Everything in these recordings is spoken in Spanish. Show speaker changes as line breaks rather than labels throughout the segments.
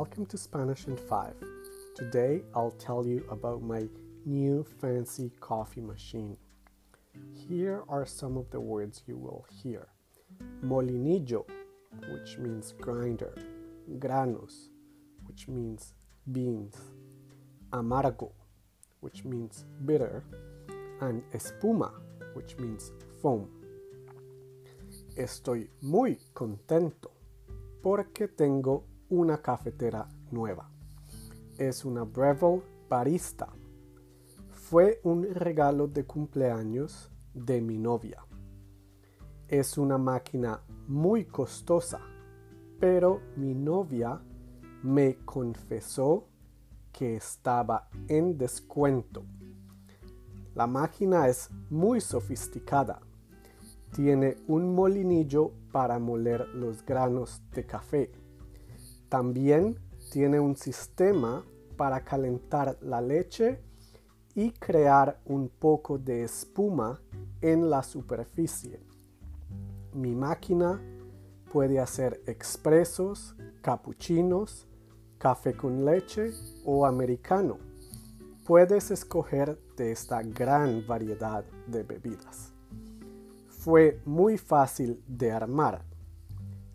Welcome to Spanish in 5. Today I'll tell you about my new fancy coffee machine. Here are some of the words you will hear molinillo, which means grinder, granos, which means beans, amargo, which means bitter, and espuma, which means foam. Estoy muy contento porque tengo una cafetera nueva. Es una Breville Barista. Fue un regalo de cumpleaños de mi novia. Es una máquina muy costosa, pero mi novia me confesó que estaba en descuento. La máquina es muy sofisticada. Tiene un molinillo para moler los granos de café. También tiene un sistema para calentar la leche y crear un poco de espuma en la superficie. Mi máquina puede hacer expresos, capuchinos, café con leche o americano. Puedes escoger de esta gran variedad de bebidas. Fue muy fácil de armar.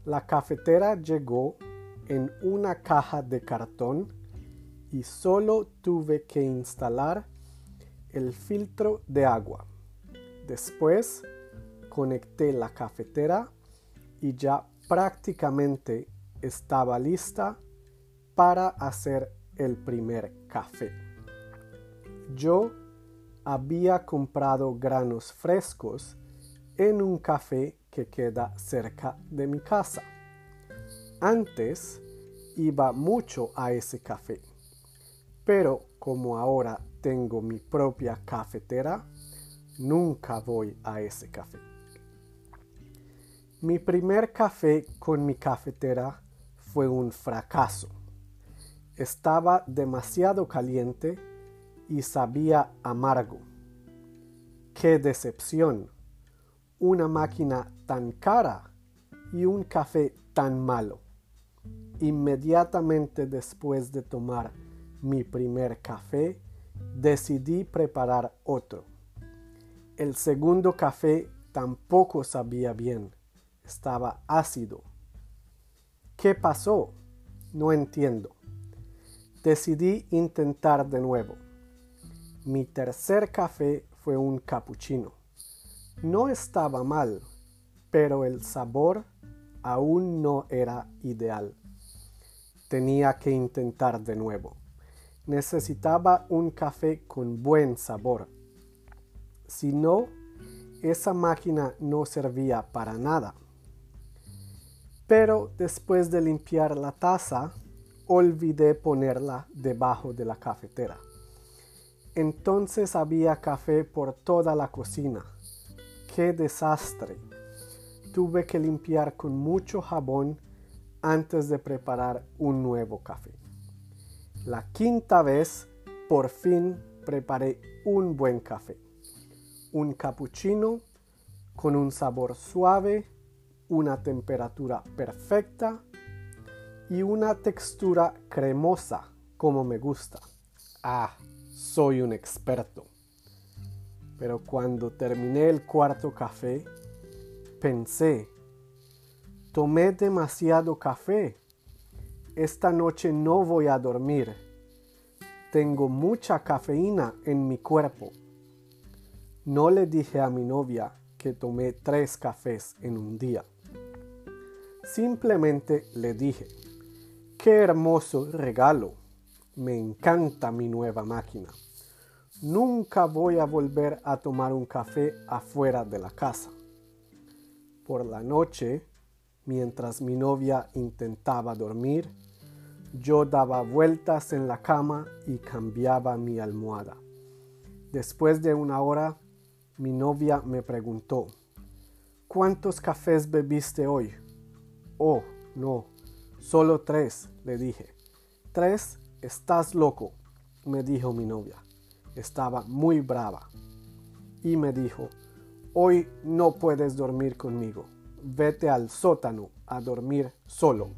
La cafetera llegó en una caja de cartón y solo tuve que instalar el filtro de agua. Después conecté la cafetera y ya prácticamente estaba lista para hacer el primer café. Yo había comprado granos frescos en un café que queda cerca de mi casa. Antes iba mucho a ese café, pero como ahora tengo mi propia cafetera, nunca voy a ese café. Mi primer café con mi cafetera fue un fracaso. Estaba demasiado caliente y sabía amargo. ¡Qué decepción! Una máquina tan cara y un café tan malo. Inmediatamente después de tomar mi primer café, decidí preparar otro. El segundo café tampoco sabía bien. Estaba ácido. ¿Qué pasó? No entiendo. Decidí intentar de nuevo. Mi tercer café fue un cappuccino. No estaba mal, pero el sabor aún no era ideal. Tenía que intentar de nuevo. Necesitaba un café con buen sabor. Si no, esa máquina no servía para nada. Pero después de limpiar la taza, olvidé ponerla debajo de la cafetera. Entonces había café por toda la cocina. ¡Qué desastre! tuve que limpiar con mucho jabón antes de preparar un nuevo café. La quinta vez, por fin preparé un buen café. Un cappuccino con un sabor suave, una temperatura perfecta y una textura cremosa como me gusta. Ah, soy un experto. Pero cuando terminé el cuarto café, Pensé, tomé demasiado café. Esta noche no voy a dormir. Tengo mucha cafeína en mi cuerpo. No le dije a mi novia que tomé tres cafés en un día. Simplemente le dije, qué hermoso regalo. Me encanta mi nueva máquina. Nunca voy a volver a tomar un café afuera de la casa. Por la noche, mientras mi novia intentaba dormir, yo daba vueltas en la cama y cambiaba mi almohada. Después de una hora, mi novia me preguntó, ¿cuántos cafés bebiste hoy? Oh, no, solo tres, le dije. ¿Tres? Estás loco, me dijo mi novia. Estaba muy brava. Y me dijo, Hoy no puedes dormir conmigo. Vete al sótano a dormir solo.